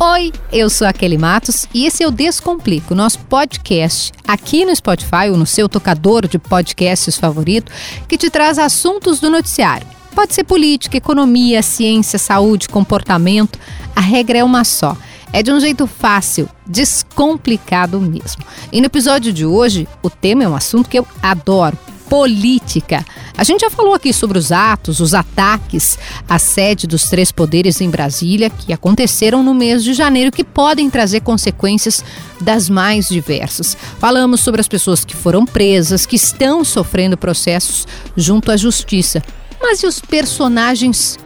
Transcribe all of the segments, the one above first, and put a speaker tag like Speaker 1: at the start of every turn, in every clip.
Speaker 1: Oi, eu sou a Kelly Matos e esse é o Descomplico, nosso podcast aqui no Spotify ou no seu tocador de podcasts favorito, que te traz assuntos do noticiário. Pode ser política, economia, ciência, saúde, comportamento. A regra é uma só. É de um jeito fácil, descomplicado mesmo. E no episódio de hoje, o tema é um assunto que eu adoro política. A gente já falou aqui sobre os atos, os ataques à sede dos três poderes em Brasília, que aconteceram no mês de janeiro, que podem trazer consequências das mais diversas. Falamos sobre as pessoas que foram presas, que estão sofrendo processos junto à justiça. Mas e os personagens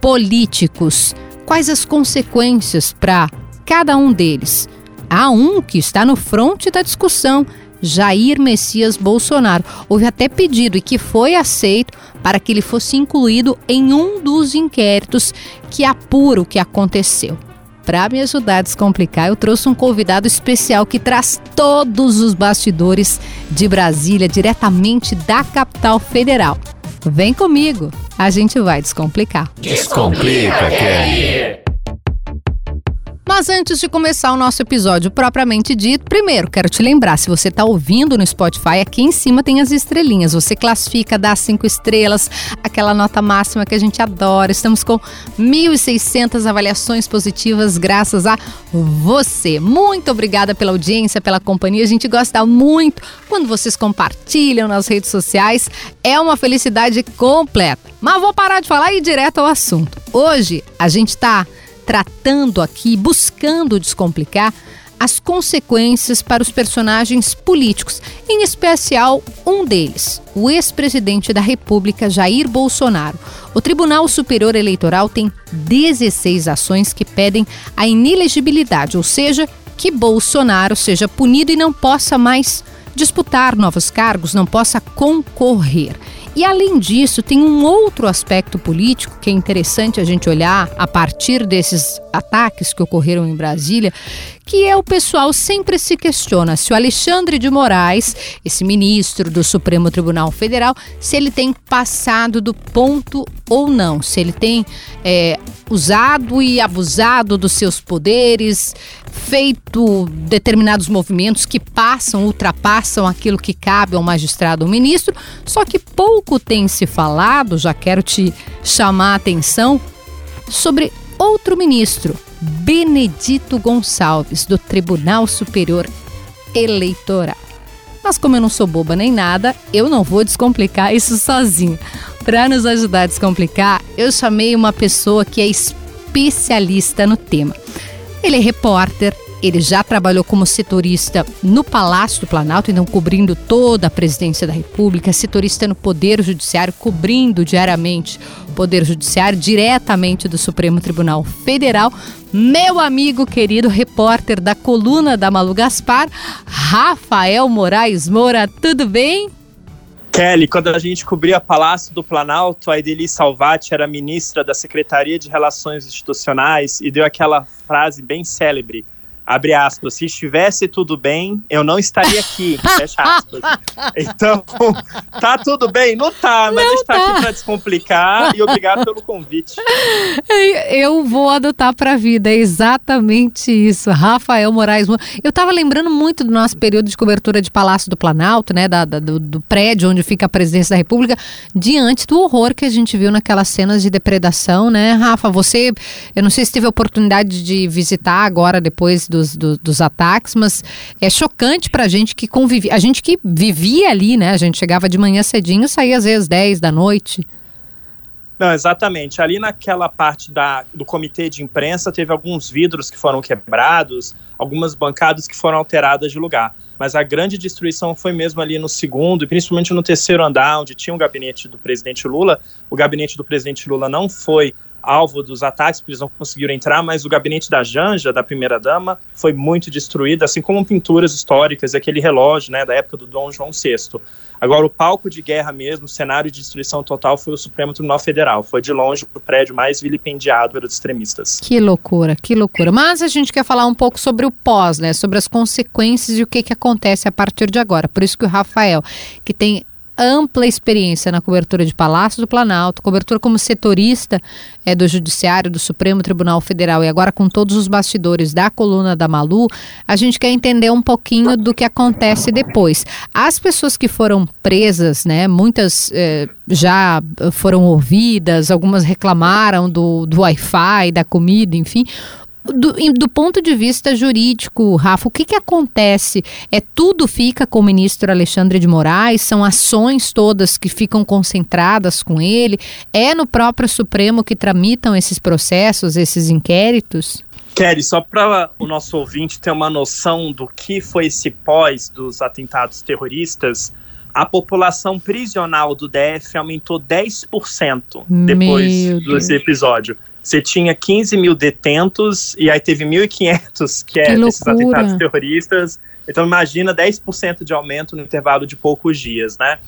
Speaker 1: políticos? Quais as consequências para cada um deles? Há um que está no fronte da discussão Jair Messias Bolsonaro. Houve até pedido e que foi aceito para que ele fosse incluído em um dos inquéritos que apura o que aconteceu. Para me ajudar a descomplicar, eu trouxe um convidado especial que traz todos os bastidores de Brasília, diretamente da capital federal. Vem comigo, a gente vai descomplicar.
Speaker 2: Descomplica, Kelly!
Speaker 1: Mas antes de começar o nosso episódio propriamente dito, primeiro quero te lembrar: se você está ouvindo no Spotify, aqui em cima tem as estrelinhas. Você classifica, dá cinco estrelas, aquela nota máxima que a gente adora. Estamos com 1.600 avaliações positivas, graças a você. Muito obrigada pela audiência, pela companhia. A gente gosta muito quando vocês compartilham nas redes sociais. É uma felicidade completa. Mas vou parar de falar e ir direto ao assunto. Hoje a gente está tratando aqui, buscando descomplicar as consequências para os personagens políticos, em especial um deles, o ex-presidente da República, Jair Bolsonaro. O Tribunal Superior Eleitoral tem 16 ações que pedem a inelegibilidade, ou seja, que Bolsonaro seja punido e não possa mais disputar novos cargos, não possa concorrer. E além disso, tem um outro aspecto político que é interessante a gente olhar a partir desses ataques que ocorreram em Brasília, que é o pessoal sempre se questiona se o Alexandre de Moraes, esse ministro do Supremo Tribunal Federal, se ele tem passado do ponto ou não, se ele tem é, usado e abusado dos seus poderes, feito determinados movimentos que passam, ultrapassam aquilo que cabe ao magistrado ou ministro, só que pouco tem se falado, já quero te chamar a atenção, sobre outro ministro, Benedito Gonçalves, do Tribunal Superior Eleitoral. Mas como eu não sou boba nem nada, eu não vou descomplicar isso sozinho. Para nos ajudar a descomplicar, eu chamei uma pessoa que é especialista no tema. Ele é repórter, ele já trabalhou como setorista no Palácio do Planalto, então cobrindo toda a presidência da República, setorista no Poder Judiciário, cobrindo diariamente o Poder Judiciário diretamente do Supremo Tribunal Federal. Meu amigo querido repórter da coluna da Malu Gaspar, Rafael Moraes Moura, tudo bem?
Speaker 3: Kelly, quando a gente cobria Palácio do Planalto, a Edeli Salvati era ministra da Secretaria de Relações Institucionais e deu aquela frase bem célebre: abre aspas, se estivesse tudo bem, eu não estaria aqui, fecha aspas. Então, tá tudo bem? Não tá, mas não a gente tá, tá aqui para descomplicar e obrigado pelo convite.
Speaker 1: Eu vou adotar pra vida, é exatamente isso. Rafael Moraes. Eu tava lembrando muito do nosso período de cobertura de Palácio do Planalto, né, da, da do, do, prédio onde fica a presidência da República, diante do horror que a gente viu naquelas cenas de depredação, né, Rafa? Você, eu não sei se teve a oportunidade de visitar agora, depois do dos, do, dos ataques, mas é chocante para a gente que convivia, a gente que vivia ali, né? A gente chegava de manhã cedinho, saía às vezes 10 da noite.
Speaker 3: Não, exatamente. Ali naquela parte da, do comitê de imprensa teve alguns vidros que foram quebrados, algumas bancadas que foram alteradas de lugar. Mas a grande destruição foi mesmo ali no segundo e principalmente no terceiro andar, onde tinha o gabinete do presidente Lula. O gabinete do presidente Lula não foi alvo dos ataques, porque eles não conseguiram entrar, mas o gabinete da Janja, da primeira-dama, foi muito destruído, assim como pinturas históricas, aquele relógio né, da época do Dom João VI. Agora, o palco de guerra mesmo, o cenário de destruição total foi o Supremo Tribunal Federal. Foi de longe o prédio mais vilipendiado pelos extremistas.
Speaker 1: Que loucura, que loucura. Mas a gente quer falar um pouco sobre o pós, né? Sobre as consequências e o que, que acontece a partir de agora. Por isso que o Rafael, que tem ampla experiência na cobertura de Palácio do Planalto, cobertura como setorista é, do Judiciário, do Supremo Tribunal Federal e agora com todos os bastidores da coluna da Malu, a gente quer entender um pouquinho do que acontece depois. As pessoas que foram presas, né, muitas é, já foram ouvidas, algumas reclamaram do, do Wi-Fi, da comida, enfim. Do, do, ponto de vista jurídico, Rafa, o que, que acontece? É tudo fica com o ministro Alexandre de Moraes? São ações todas que ficam concentradas com ele? É no próprio Supremo que tramitam esses processos, esses inquéritos?
Speaker 3: Kelly, só para o nosso ouvinte ter uma noção do que foi esse pós dos atentados terroristas, a população prisional do DF aumentou 10% depois desse episódio. Você tinha 15 mil detentos e aí teve 1.500 que, que é desses atentados terroristas. Então imagina 10% de aumento no intervalo de poucos dias, né?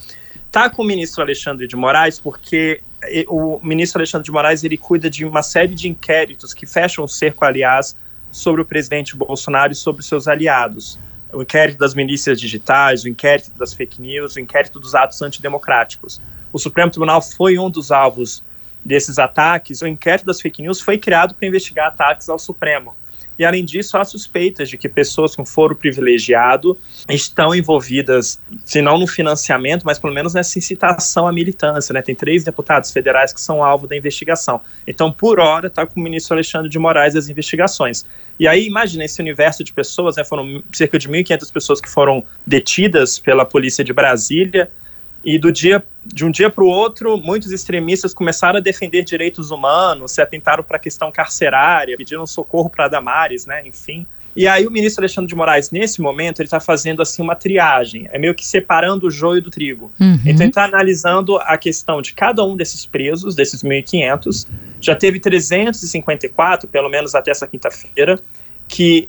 Speaker 3: Tá com o ministro Alexandre de Moraes porque o ministro Alexandre de Moraes ele cuida de uma série de inquéritos que fecham o cerco, aliás, sobre o presidente Bolsonaro e sobre seus aliados. O inquérito das milícias digitais, o inquérito das fake news, o inquérito dos atos antidemocráticos. O Supremo Tribunal foi um dos alvos desses ataques, o inquérito das fake news foi criado para investigar ataques ao Supremo. E, além disso, há suspeitas de que pessoas com foro privilegiado estão envolvidas, se não no financiamento, mas pelo menos nessa incitação à militância. Né? Tem três deputados federais que são alvo da investigação. Então, por hora, está com o ministro Alexandre de Moraes as investigações. E aí, imagina esse universo de pessoas, né? foram cerca de 1.500 pessoas que foram detidas pela polícia de Brasília, e do dia de um dia para o outro, muitos extremistas começaram a defender direitos humanos, se atentaram para a questão carcerária, pediram socorro para Damares, né? Enfim. E aí o ministro Alexandre de Moraes, nesse momento, ele está fazendo assim uma triagem, é meio que separando o joio do trigo. Uhum. Então ele está analisando a questão de cada um desses presos, desses 1.500. Já teve 354, pelo menos até essa quinta-feira, que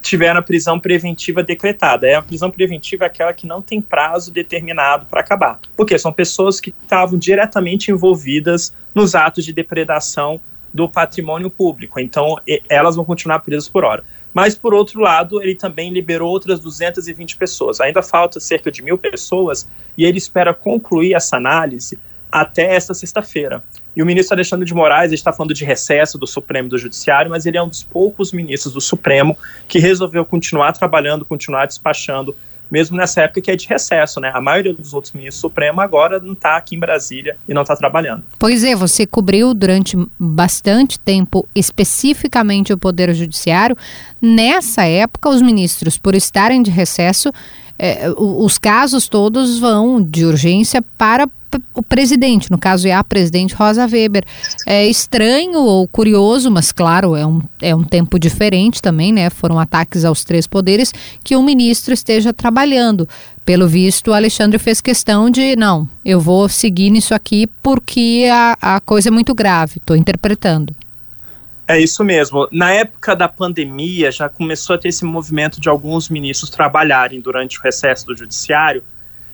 Speaker 3: tiveram a prisão preventiva decretada. É a prisão preventiva é aquela que não tem prazo determinado para acabar. Porque são pessoas que estavam diretamente envolvidas nos atos de depredação do patrimônio público. Então, elas vão continuar presas por hora. Mas, por outro lado, ele também liberou outras 220 pessoas. Ainda falta cerca de mil pessoas e ele espera concluir essa análise até esta sexta-feira. E o ministro Alexandre de Moraes está falando de recesso do Supremo e do Judiciário, mas ele é um dos poucos ministros do Supremo que resolveu continuar trabalhando, continuar despachando, mesmo nessa época que é de recesso, né? A maioria dos outros ministros do Supremo agora não está aqui em Brasília e não está trabalhando.
Speaker 1: Pois é, você cobriu durante bastante tempo especificamente o Poder Judiciário. Nessa época, os ministros, por estarem de recesso, é, os casos todos vão de urgência para o presidente, no caso é a presidente Rosa Weber. É estranho ou curioso, mas claro, é um, é um tempo diferente também, né? Foram ataques aos três poderes que o ministro esteja trabalhando. Pelo visto, o Alexandre fez questão de, não, eu vou seguir nisso aqui porque a, a coisa é muito grave, estou interpretando.
Speaker 3: É isso mesmo. Na época da pandemia, já começou a ter esse movimento de alguns ministros trabalharem durante o recesso do judiciário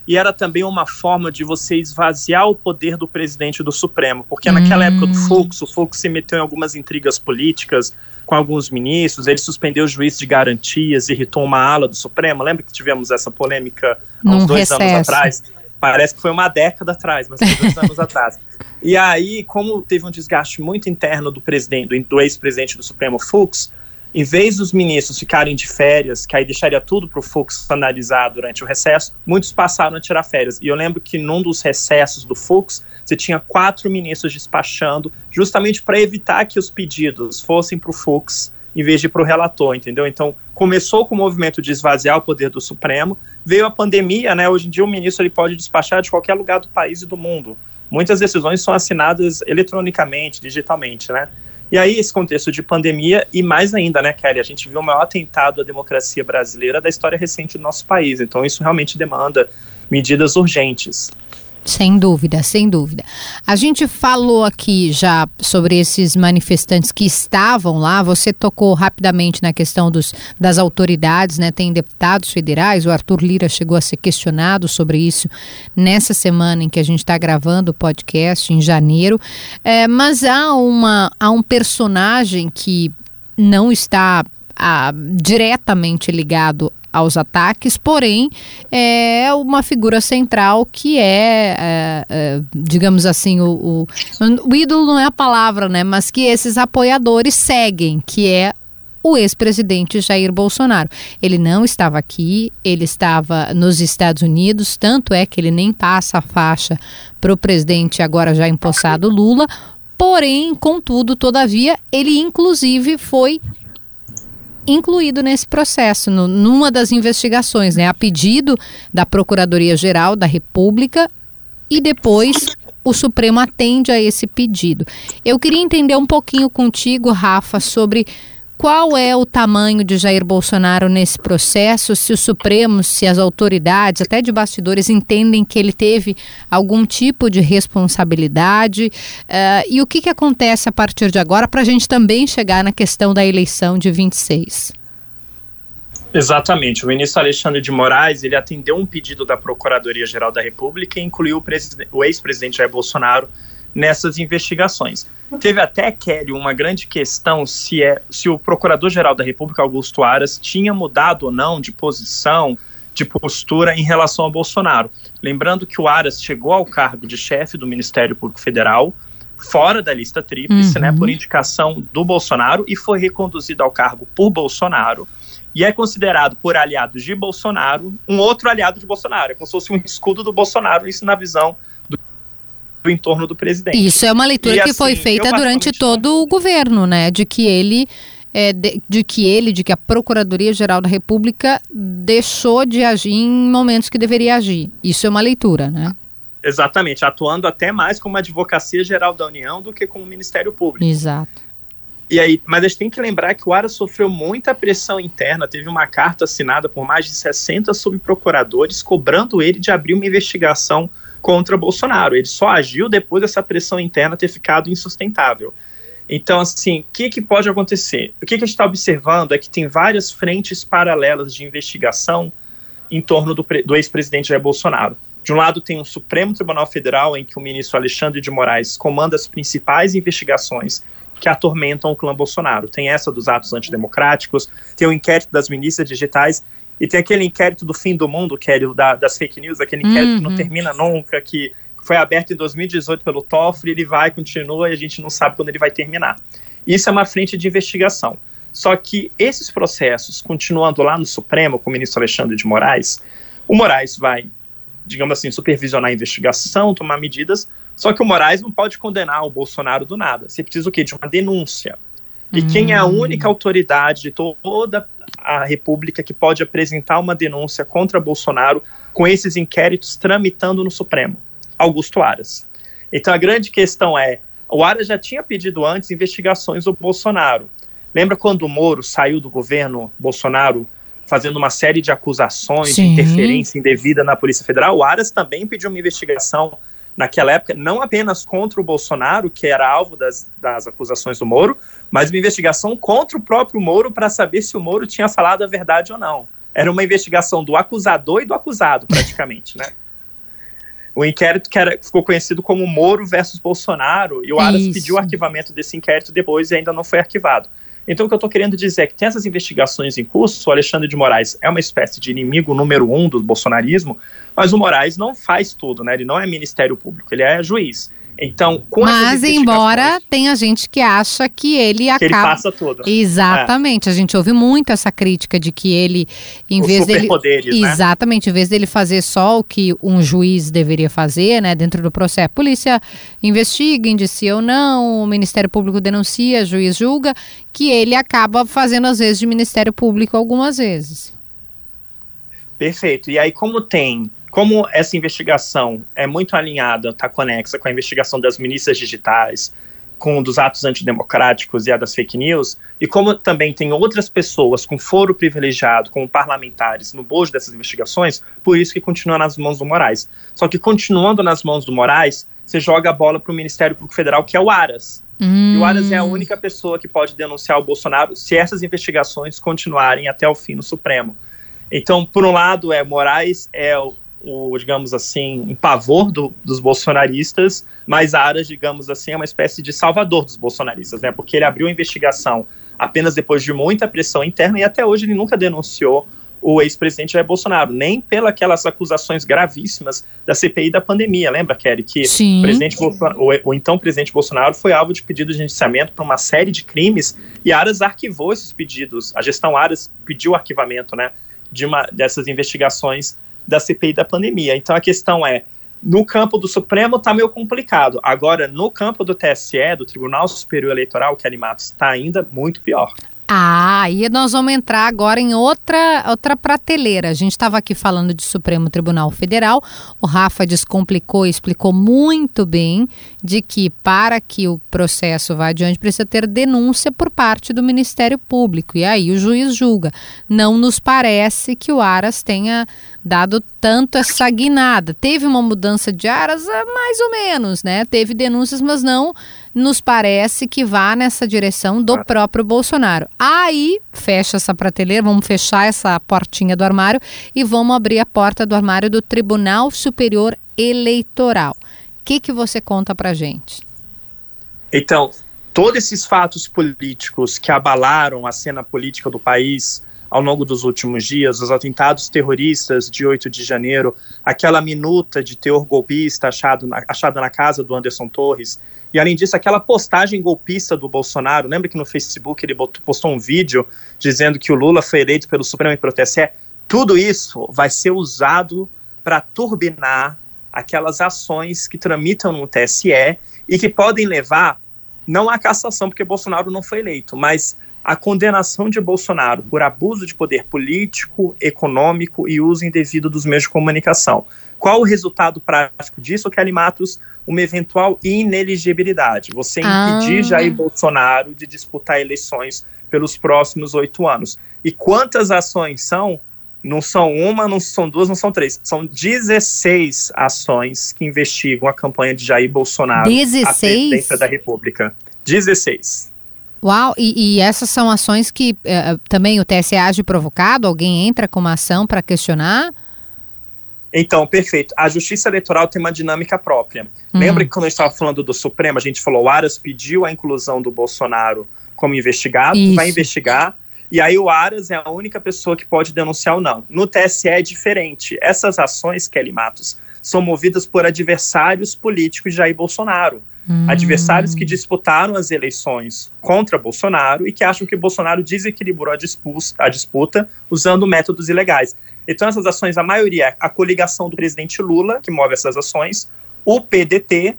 Speaker 3: e era também uma forma de você esvaziar o poder do presidente do Supremo, porque naquela hum. época do Fux, o Fux se meteu em algumas intrigas políticas com alguns ministros, ele suspendeu o juiz de garantias, irritou uma ala do Supremo, lembra que tivemos essa polêmica há uns dois recesso. anos atrás? Parece que foi uma década atrás, mas foi dois anos atrás. E aí, como teve um desgaste muito interno do presidente, do ex-presidente do Supremo Fux, em vez dos ministros ficarem de férias, que aí deixaria tudo para o Fux analisar durante o recesso, muitos passaram a tirar férias. E eu lembro que num dos recessos do Fux, você tinha quatro ministros despachando, justamente para evitar que os pedidos fossem para o Fux em vez de para o relator, entendeu? Então, começou com o movimento de esvaziar o poder do Supremo, veio a pandemia, né? Hoje em dia o ministro ele pode despachar de qualquer lugar do país e do mundo. Muitas decisões são assinadas eletronicamente, digitalmente, né? E aí, esse contexto de pandemia, e mais ainda, né, Kelly, a gente viu o maior atentado à democracia brasileira da história recente do nosso país. Então, isso realmente demanda medidas urgentes.
Speaker 1: Sem dúvida, sem dúvida. A gente falou aqui já sobre esses manifestantes que estavam lá. Você tocou rapidamente na questão dos, das autoridades, né? Tem deputados federais. O Arthur Lira chegou a ser questionado sobre isso nessa semana em que a gente está gravando o podcast, em janeiro. É, mas há, uma, há um personagem que não está a, diretamente ligado aos ataques, porém é uma figura central que é, é, é digamos assim, o, o, o ídolo não é a palavra, né? Mas que esses apoiadores seguem, que é o ex-presidente Jair Bolsonaro. Ele não estava aqui, ele estava nos Estados Unidos, tanto é que ele nem passa a faixa para o presidente agora já empossado Lula. Porém, contudo, todavia, ele inclusive foi incluído nesse processo, no, numa das investigações, né, a pedido da Procuradoria-Geral da República e depois o Supremo atende a esse pedido. Eu queria entender um pouquinho contigo, Rafa, sobre qual é o tamanho de Jair Bolsonaro nesse processo? Se o Supremo, se as autoridades, até de bastidores, entendem que ele teve algum tipo de responsabilidade? Uh, e o que, que acontece a partir de agora para a gente também chegar na questão da eleição de 26?
Speaker 3: Exatamente. O ministro Alexandre de Moraes ele atendeu um pedido da Procuradoria-Geral da República e incluiu o, o ex-presidente Jair Bolsonaro nessas investigações. Teve até, Kelly, uma grande questão se, é, se o Procurador-Geral da República, Augusto Aras, tinha mudado ou não de posição, de postura em relação ao Bolsonaro. Lembrando que o Aras chegou ao cargo de chefe do Ministério Público Federal, fora da lista tríplice, né, uhum. né, por indicação do Bolsonaro, e foi reconduzido ao cargo por Bolsonaro e é considerado por aliados de Bolsonaro um outro aliado de Bolsonaro. É como se fosse um escudo do Bolsonaro, isso na visão do entorno do presidente.
Speaker 1: Isso é uma leitura e, que assim, foi feita durante todo o governo, né? De que ele. É, de, de, que ele, de que a Procuradoria-Geral da República deixou de agir em momentos que deveria agir. Isso é uma leitura, né?
Speaker 3: Exatamente, atuando até mais como a Advocacia Geral da União do que como o Ministério Público.
Speaker 1: Exato.
Speaker 3: E aí, mas a gente tem que lembrar que o Ara sofreu muita pressão interna, teve uma carta assinada por mais de 60 subprocuradores cobrando ele de abrir uma investigação contra Bolsonaro. Ele só agiu depois dessa pressão interna ter ficado insustentável. Então, assim, o que, que pode acontecer? O que, que a gente está observando é que tem várias frentes paralelas de investigação em torno do, do ex-presidente Jair Bolsonaro. De um lado, tem o Supremo Tribunal Federal, em que o ministro Alexandre de Moraes comanda as principais investigações que atormentam o clã Bolsonaro. Tem essa dos atos antidemocráticos, tem o inquérito das milícias digitais e tem aquele inquérito do fim do mundo, Kelly, da, das fake news, aquele inquérito uhum. que não uhum. termina nunca, que foi aberto em 2018 pelo Toffoli, ele vai, continua e a gente não sabe quando ele vai terminar. Isso é uma frente de investigação. Só que esses processos, continuando lá no Supremo, com o ministro Alexandre de Moraes, o Moraes vai, digamos assim, supervisionar a investigação, tomar medidas, só que o Moraes não pode condenar o Bolsonaro do nada. Você precisa o quê? De uma denúncia. E hum. quem é a única autoridade de toda a República que pode apresentar uma denúncia contra Bolsonaro com esses inquéritos tramitando no Supremo? Augusto Aras. Então a grande questão é: o Aras já tinha pedido antes investigações do Bolsonaro. Lembra quando o Moro saiu do governo Bolsonaro fazendo uma série de acusações Sim. de interferência indevida na Polícia Federal? O Aras também pediu uma investigação naquela época, não apenas contra o Bolsonaro, que era alvo das, das acusações do Moro, mas uma investigação contra o próprio Moro para saber se o Moro tinha falado a verdade ou não. Era uma investigação do acusador e do acusado, praticamente, né? O inquérito que era, ficou conhecido como Moro versus Bolsonaro, e o Aras Isso. pediu o arquivamento desse inquérito depois e ainda não foi arquivado. Então, o que eu estou querendo dizer é que tem essas investigações em curso. O Alexandre de Moraes é uma espécie de inimigo número um do bolsonarismo, mas o Moraes não faz tudo, né? Ele não é Ministério Público, ele é juiz. Então, com
Speaker 1: Mas embora tenha gente que acha que ele acaba. Que ele
Speaker 3: passa tudo.
Speaker 1: Exatamente. É. A gente ouve muito essa crítica de que ele, em Os vez dele.
Speaker 3: Né?
Speaker 1: Exatamente, em vez dele fazer só o que um juiz deveria fazer, né, dentro do processo. A polícia investiga, indicia ou não, o Ministério Público denuncia, o juiz julga, que ele acaba fazendo, às vezes, de Ministério Público algumas vezes.
Speaker 3: Perfeito. E aí, como tem como essa investigação é muito alinhada, está conexa com a investigação das milícias digitais, com dos atos antidemocráticos e a das fake news, e como também tem outras pessoas com foro privilegiado, como parlamentares, no bojo dessas investigações, por isso que continua nas mãos do Moraes. Só que continuando nas mãos do Moraes, você joga a bola para o Ministério Público Federal, que é o Aras. Hum. E o Aras é a única pessoa que pode denunciar o Bolsonaro se essas investigações continuarem até o fim no Supremo. Então, por um lado, é Moraes é o o, digamos assim, um pavor do, dos bolsonaristas, mas Aras, digamos assim, é uma espécie de salvador dos bolsonaristas, né? Porque ele abriu a investigação apenas depois de muita pressão interna e até hoje ele nunca denunciou o ex-presidente Jair Bolsonaro, nem pelas acusações gravíssimas da CPI da pandemia. Lembra, Kelly, que
Speaker 1: Sim.
Speaker 3: o, presidente Bolsonaro, o, o então presidente Bolsonaro foi alvo de pedido de indiciamento para uma série de crimes e Aras arquivou esses pedidos. A gestão Aras pediu o arquivamento né, de uma dessas investigações da CPI da pandemia. Então a questão é, no campo do Supremo está meio complicado. Agora, no campo do TSE, do Tribunal Superior Eleitoral, Kelly Matos, está ainda muito pior.
Speaker 1: Ah, e nós vamos entrar agora em outra, outra prateleira. A gente estava aqui falando de Supremo Tribunal Federal. O Rafa descomplicou e explicou muito bem de que para que o processo vá adiante precisa ter denúncia por parte do Ministério Público. E aí o juiz julga. Não nos parece que o Aras tenha dado tanto essa guinada. Teve uma mudança de Aras, mais ou menos, né? Teve denúncias, mas não nos parece que vá nessa direção do próprio Bolsonaro. Aí fecha essa prateleira, vamos fechar essa portinha do armário e vamos abrir a porta do armário do Tribunal Superior Eleitoral. O que, que você conta pra gente?
Speaker 3: Então, todos esses fatos políticos que abalaram a cena política do país ao longo dos últimos dias, os atentados terroristas de 8 de janeiro, aquela minuta de teor golpista achado na, achada na casa do Anderson Torres, e além disso, aquela postagem golpista do Bolsonaro, lembra que no Facebook ele botou, postou um vídeo dizendo que o Lula foi eleito pelo Supremo e pelo TSE? Tudo isso vai ser usado para turbinar aquelas ações que tramitam no TSE e que podem levar, não à cassação, porque Bolsonaro não foi eleito, mas a condenação de Bolsonaro por abuso de poder político, econômico e uso indevido dos meios de comunicação. Qual o resultado prático disso, Kelly Matos? Uma eventual ineligibilidade. Você impedir ah. Jair Bolsonaro de disputar eleições pelos próximos oito anos. E quantas ações são? Não são uma, não são duas, não são três. São 16 ações que investigam a campanha de Jair Bolsonaro
Speaker 1: 16?
Speaker 3: à presidência da República. 16.
Speaker 1: Uau, e, e, essas são ações que uh, também o TSE age provocado? Alguém entra com uma ação para questionar?
Speaker 3: Então, perfeito. A justiça eleitoral tem uma dinâmica própria. Uhum. Lembra que quando a gente estava falando do Supremo, a gente falou o Aras pediu a inclusão do Bolsonaro como investigado, Isso. vai investigar, e aí o Aras é a única pessoa que pode denunciar ou não. No TSE é diferente. Essas ações, Kelly Matos, são movidas por adversários políticos de Jair Bolsonaro. Hum. Adversários que disputaram as eleições contra Bolsonaro e que acham que Bolsonaro desequilibrou a disputa, a disputa usando métodos ilegais. Então, essas ações, a maioria é a coligação do presidente Lula, que move essas ações, o PDT,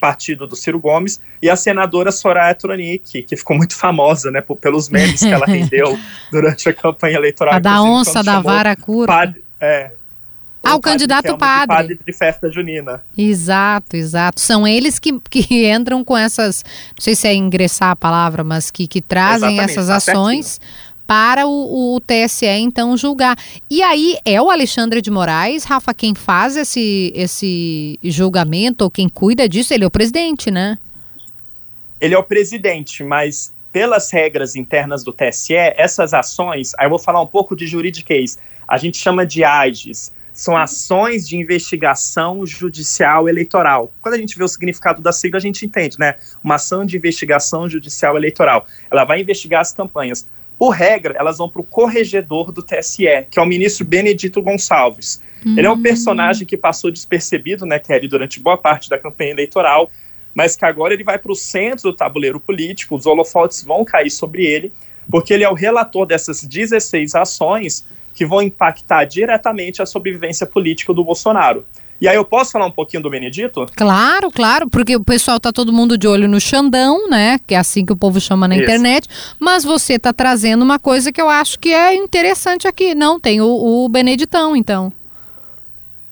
Speaker 3: partido do Ciro Gomes, e a senadora Soraya Tronic, que ficou muito famosa, né, pelos memes que ela rendeu durante a campanha eleitoral.
Speaker 1: A da onça da vara curta.
Speaker 3: é,
Speaker 1: ah, o candidato padre.
Speaker 3: De padre de festa junina.
Speaker 1: Exato, exato. São eles que, que entram com essas, não sei se é ingressar a palavra, mas que, que trazem Exatamente, essas tá ações para o, o, TSE então julgar. E aí é o Alexandre de Moraes, Rafa, quem faz esse, esse julgamento ou quem cuida disso, ele é o presidente, né?
Speaker 3: Ele é o presidente, mas pelas regras internas do TSE, essas ações, aí eu vou falar um pouco de juridiquês, a gente chama de AGES, são ações de investigação judicial eleitoral. Quando a gente vê o significado da sigla, a gente entende, né? Uma ação de investigação judicial eleitoral. Ela vai investigar as campanhas. Por regra, elas vão para o corregedor do TSE, que é o ministro Benedito Gonçalves. Ele é um hum. personagem que passou despercebido, né, Kelly, durante boa parte da campanha eleitoral, mas que agora ele vai para o centro do tabuleiro político, os holofotes vão cair sobre ele, porque ele é o relator dessas 16 ações que vão impactar diretamente a sobrevivência política do Bolsonaro. E aí eu posso falar um pouquinho do Benedito?
Speaker 1: Claro, claro, porque o pessoal tá todo mundo de olho no Xandão, né? Que é assim que o povo chama na Isso. internet. Mas você tá trazendo uma coisa que eu acho que é interessante aqui. Não, tem o, o Beneditão, então.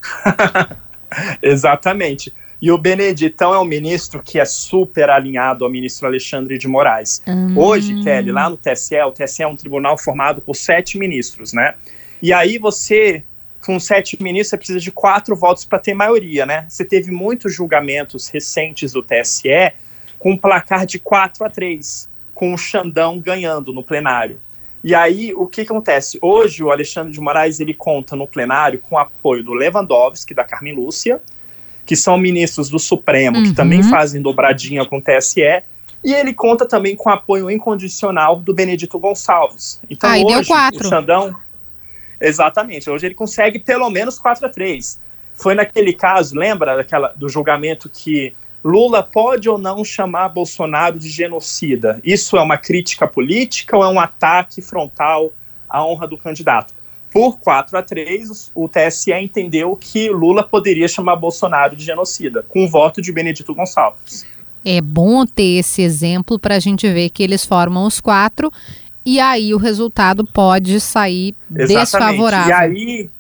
Speaker 3: Exatamente. E o Beneditão é um ministro que é super alinhado ao ministro Alexandre de Moraes. Hum. Hoje, Kelly, lá no TSE, o TSE é um tribunal formado por sete ministros, né? E aí você, com sete ministros, você precisa de quatro votos para ter maioria, né? Você teve muitos julgamentos recentes do TSE com um placar de 4 a 3, com o Xandão ganhando no plenário. E aí, o que acontece? Hoje, o Alexandre de Moraes, ele conta no plenário com o apoio do Lewandowski, da Carmen Lúcia, que são ministros do Supremo, uhum. que também fazem dobradinha com o TSE, e ele conta também com apoio incondicional do Benedito Gonçalves.
Speaker 1: Então, Aí hoje,
Speaker 3: o Xandão... Exatamente. Hoje ele consegue pelo menos 4 a 3. Foi naquele caso, lembra daquela, do julgamento que Lula pode ou não chamar Bolsonaro de genocida? Isso é uma crítica política ou é um ataque frontal à honra do candidato? Por 4 a 3, o TSE entendeu que Lula poderia chamar Bolsonaro de genocida, com o voto de Benedito Gonçalves.
Speaker 1: É bom ter esse exemplo para a gente ver que eles formam os quatro e aí o resultado pode sair Exatamente. desfavorável.
Speaker 3: E aí,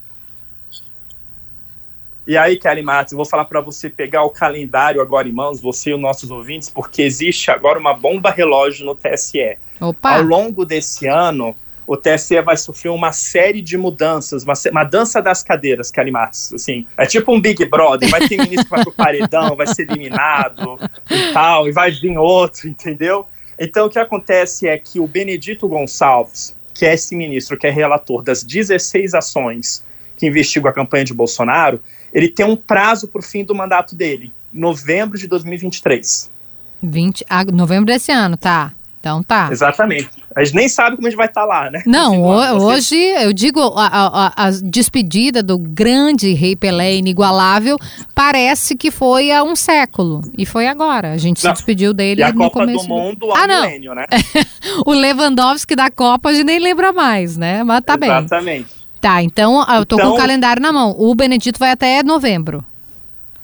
Speaker 3: e aí, Kelly Matos, eu vou falar para você pegar o calendário agora em mãos, você e os nossos ouvintes, porque existe agora uma bomba relógio no TSE. Opa. Ao longo desse ano, o TSE vai sofrer uma série de mudanças, uma, uma dança das cadeiras, Kelly Matos, assim, é tipo um Big Brother, vai ter ministro que vai pro paredão, vai ser eliminado e tal, e vai vir outro, entendeu? Então, o que acontece é que o Benedito Gonçalves, que é esse ministro que é relator das 16 ações que investigam a campanha de Bolsonaro, ele tem um prazo para o fim do mandato dele, novembro de 2023.
Speaker 1: 20, ah, novembro desse ano, tá. Então tá.
Speaker 3: Exatamente. A gente nem sabe como a gente vai estar tá lá, né?
Speaker 1: Não, hoje eu digo a, a, a, despedida do grande rei Pelé inigualável parece que foi há um século. E foi agora. A gente não. se despediu dele
Speaker 3: e a
Speaker 1: no
Speaker 3: Copa
Speaker 1: começo.
Speaker 3: do Mundo ao ah, não. milênio, né?
Speaker 1: o Lewandowski da Copa a gente nem lembra mais, né? Mas tá
Speaker 3: Exatamente.
Speaker 1: bem.
Speaker 3: Exatamente.
Speaker 1: Tá, então eu tô então, com o então- calendário na mão. O Benedito vai até novembro.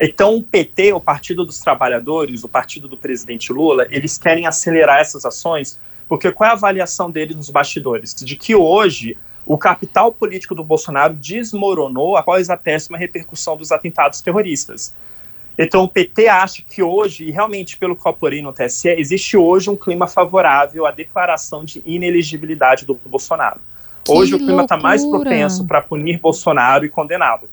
Speaker 3: Então, o PT, o Partido dos Trabalhadores, o partido do presidente Lula, eles querem acelerar essas ações, porque qual é a avaliação deles nos bastidores? De que hoje o capital político do Bolsonaro desmoronou após a péssima repercussão dos atentados terroristas. Então, o PT acha que hoje, e realmente pelo que eu apurei no TSE, existe hoje um clima favorável à declaração de inelegibilidade do Bolsonaro. Hoje que o clima está mais propenso para punir Bolsonaro e condená-lo.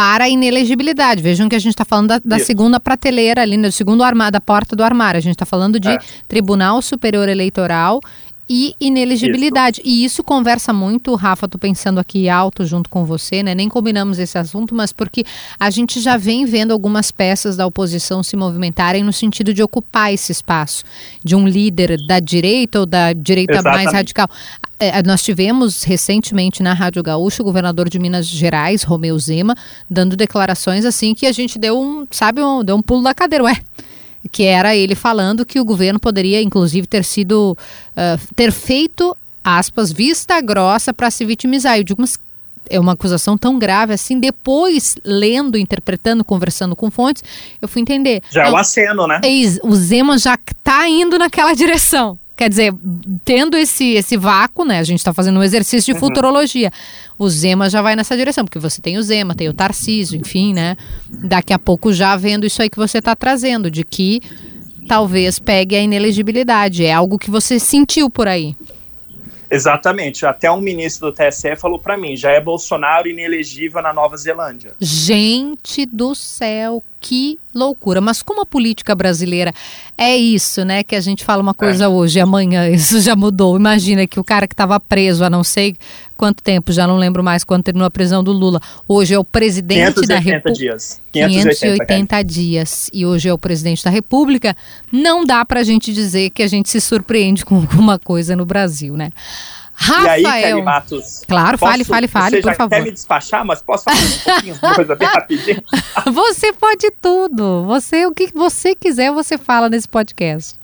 Speaker 1: Para a inelegibilidade. Vejam que a gente está falando da, da segunda prateleira ali, do segundo armário, da porta do armário. A gente está falando de é. Tribunal Superior Eleitoral e inelegibilidade. Isso. E isso conversa muito, Rafa, tô pensando aqui alto junto com você, né? Nem combinamos esse assunto, mas porque a gente já vem vendo algumas peças da oposição se movimentarem no sentido de ocupar esse espaço de um líder da direita ou da direita Exatamente. mais radical. É, nós tivemos recentemente na Rádio Gaúcho o governador de Minas Gerais, Romeu Zema, dando declarações assim que a gente deu um, sabe, um, deu um pulo da cadeira. Ué, que era ele falando que o governo poderia, inclusive, ter sido uh, ter feito aspas vista grossa para se vitimizar. Eu digo, mas é uma acusação tão grave assim. Depois, lendo, interpretando, conversando com fontes, eu fui entender.
Speaker 3: Já é um aceno, né?
Speaker 1: O Zema já está indo naquela direção. Quer dizer, tendo esse, esse vácuo, né? A gente está fazendo um exercício de uhum. futurologia. O Zema já vai nessa direção, porque você tem o Zema, tem o Tarcísio, enfim, né? Daqui a pouco já vendo isso aí que você está trazendo, de que talvez pegue a inelegibilidade. É algo que você sentiu por aí.
Speaker 3: Exatamente. Até um ministro do TSE falou para mim, já é Bolsonaro inelegível na Nova Zelândia.
Speaker 1: Gente do céu, que loucura. Mas como a política brasileira é isso, né? Que a gente fala uma coisa é. hoje e amanhã isso já mudou. Imagina que o cara que estava preso há não sei quanto tempo, já não lembro mais quando terminou a prisão do Lula. Hoje é o presidente da República.
Speaker 3: dias.
Speaker 1: 580, 580 dias. E hoje é o presidente da República. Não dá pra gente dizer que a gente se surpreende com alguma coisa no Brasil, né? Rafael.
Speaker 3: E aí, Kelly Matos?
Speaker 1: Claro, posso, fale, fale, fale,
Speaker 3: você
Speaker 1: por favor.
Speaker 3: quer me despachar, mas posso falar um pouquinho, uma coisa bem rapidinho?
Speaker 1: você pode tudo. Você, o que você quiser, você fala nesse podcast.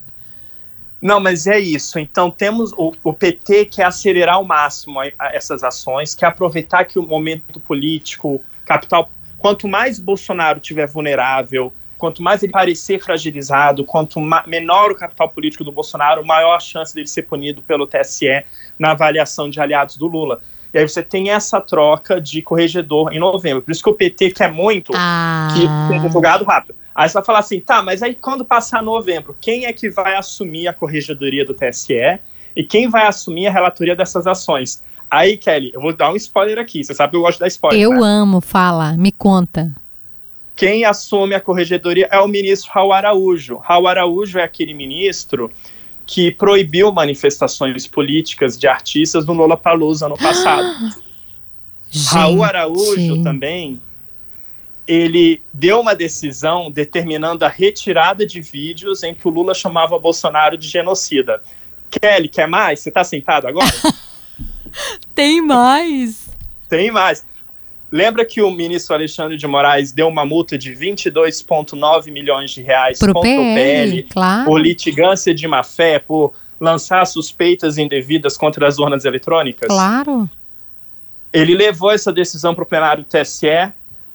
Speaker 3: Não, mas é isso. Então temos o, o PT quer acelerar ao máximo a, a essas ações, quer aproveitar que o momento político, capital, quanto mais Bolsonaro tiver vulnerável, quanto mais ele parecer fragilizado, quanto menor o capital político do Bolsonaro, maior a chance dele ser punido pelo TSE na avaliação de aliados do Lula. E aí você tem essa troca de corregedor em novembro. Por isso que o PT quer muito ah. que seja julgado rápido. Aí você vai falar assim, tá, mas aí quando passar novembro, quem é que vai assumir a corregedoria do TSE e quem vai assumir a relatoria dessas ações? Aí, Kelly, eu vou dar um spoiler aqui. Você sabe que eu gosto de dar spoiler.
Speaker 1: Eu
Speaker 3: né?
Speaker 1: amo, fala, me conta.
Speaker 3: Quem assume a corregedoria é o ministro Raul Araújo. Raul Araújo é aquele ministro que proibiu manifestações políticas de artistas no Lola Palusa no passado. Gente. Raul Araújo também ele deu uma decisão determinando a retirada de vídeos em que o Lula chamava Bolsonaro de genocida. Kelly, quer mais? Você está sentado agora?
Speaker 1: Tem mais.
Speaker 3: Tem mais. Lembra que o ministro Alexandre de Moraes deu uma multa de 22,9 milhões de reais
Speaker 1: Pro
Speaker 3: contra
Speaker 1: PL,
Speaker 3: o PL
Speaker 1: claro.
Speaker 3: por litigância de má fé, por lançar suspeitas indevidas contra as urnas eletrônicas?
Speaker 1: Claro.
Speaker 3: Ele levou essa decisão para o plenário do TSE.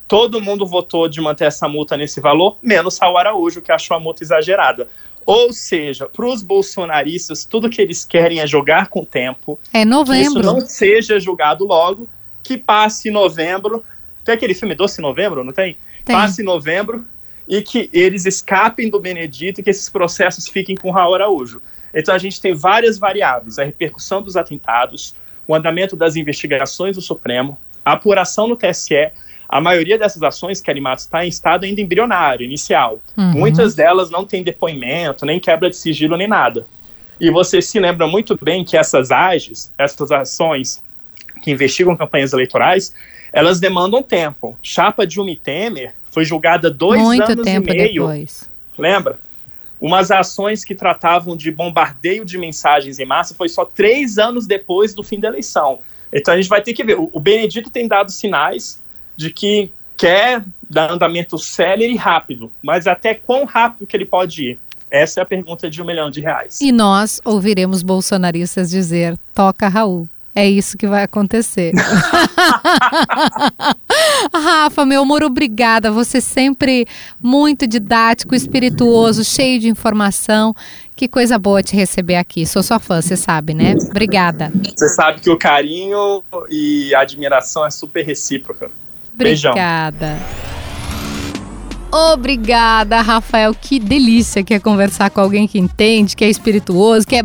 Speaker 3: Todo mundo votou de manter essa multa nesse valor, menos Saul Araújo, que achou a multa exagerada. Ou seja, para os bolsonaristas, tudo que eles querem é jogar com o tempo.
Speaker 1: É
Speaker 3: Que isso
Speaker 1: novembro.
Speaker 3: não seja julgado logo, que passe em novembro. Tem aquele filme Doce Novembro, não tem?
Speaker 1: Tem.
Speaker 3: Passe em novembro e que eles escapem do Benedito e que esses processos fiquem com Raul Araújo. Então a gente tem várias variáveis: a repercussão dos atentados, o andamento das investigações do Supremo, a apuração no TSE. A maioria dessas ações, Kelly Matos, está em estado ainda embrionário, inicial.
Speaker 1: Uhum.
Speaker 3: Muitas delas não têm depoimento, nem quebra de sigilo, nem nada. E você se lembra muito bem que essas AGES, essas ações que investigam campanhas eleitorais, elas demandam tempo. Chapa de Umi Temer foi julgada dois
Speaker 1: Muito
Speaker 3: anos
Speaker 1: tempo
Speaker 3: e meio,
Speaker 1: depois.
Speaker 3: lembra? Umas ações que tratavam de bombardeio de mensagens em massa foi só três anos depois do fim da eleição. Então a gente vai ter que ver. O Benedito tem dado sinais de que quer dar andamento célere e rápido, mas até quão rápido que ele pode ir? Essa é a pergunta de um milhão de reais.
Speaker 1: E nós ouviremos bolsonaristas dizer: toca Raul. É isso que vai acontecer. Rafa, meu amor, obrigada. Você sempre muito didático, espirituoso, cheio de informação. Que coisa boa te receber aqui. Sou sua fã, você sabe, né? Obrigada.
Speaker 3: Você sabe que o carinho e a admiração é super recíproca. Beijão.
Speaker 1: Obrigada. Rafael. Que delícia que é conversar com alguém que entende, que é espirituoso, que é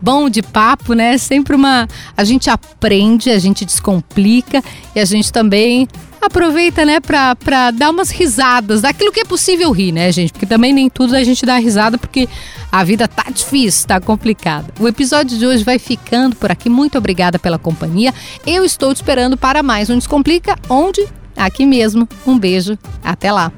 Speaker 1: bom de papo, né? Sempre uma. A gente aprende, a gente descomplica e a gente também aproveita, né, pra, pra dar umas risadas, daquilo que é possível rir, né, gente? Porque também nem tudo a gente dá risada, porque a vida tá difícil, tá complicada. O episódio de hoje vai ficando por aqui. Muito obrigada pela companhia. Eu estou te esperando para mais um Descomplica, onde? Aqui mesmo. Um beijo. Até lá.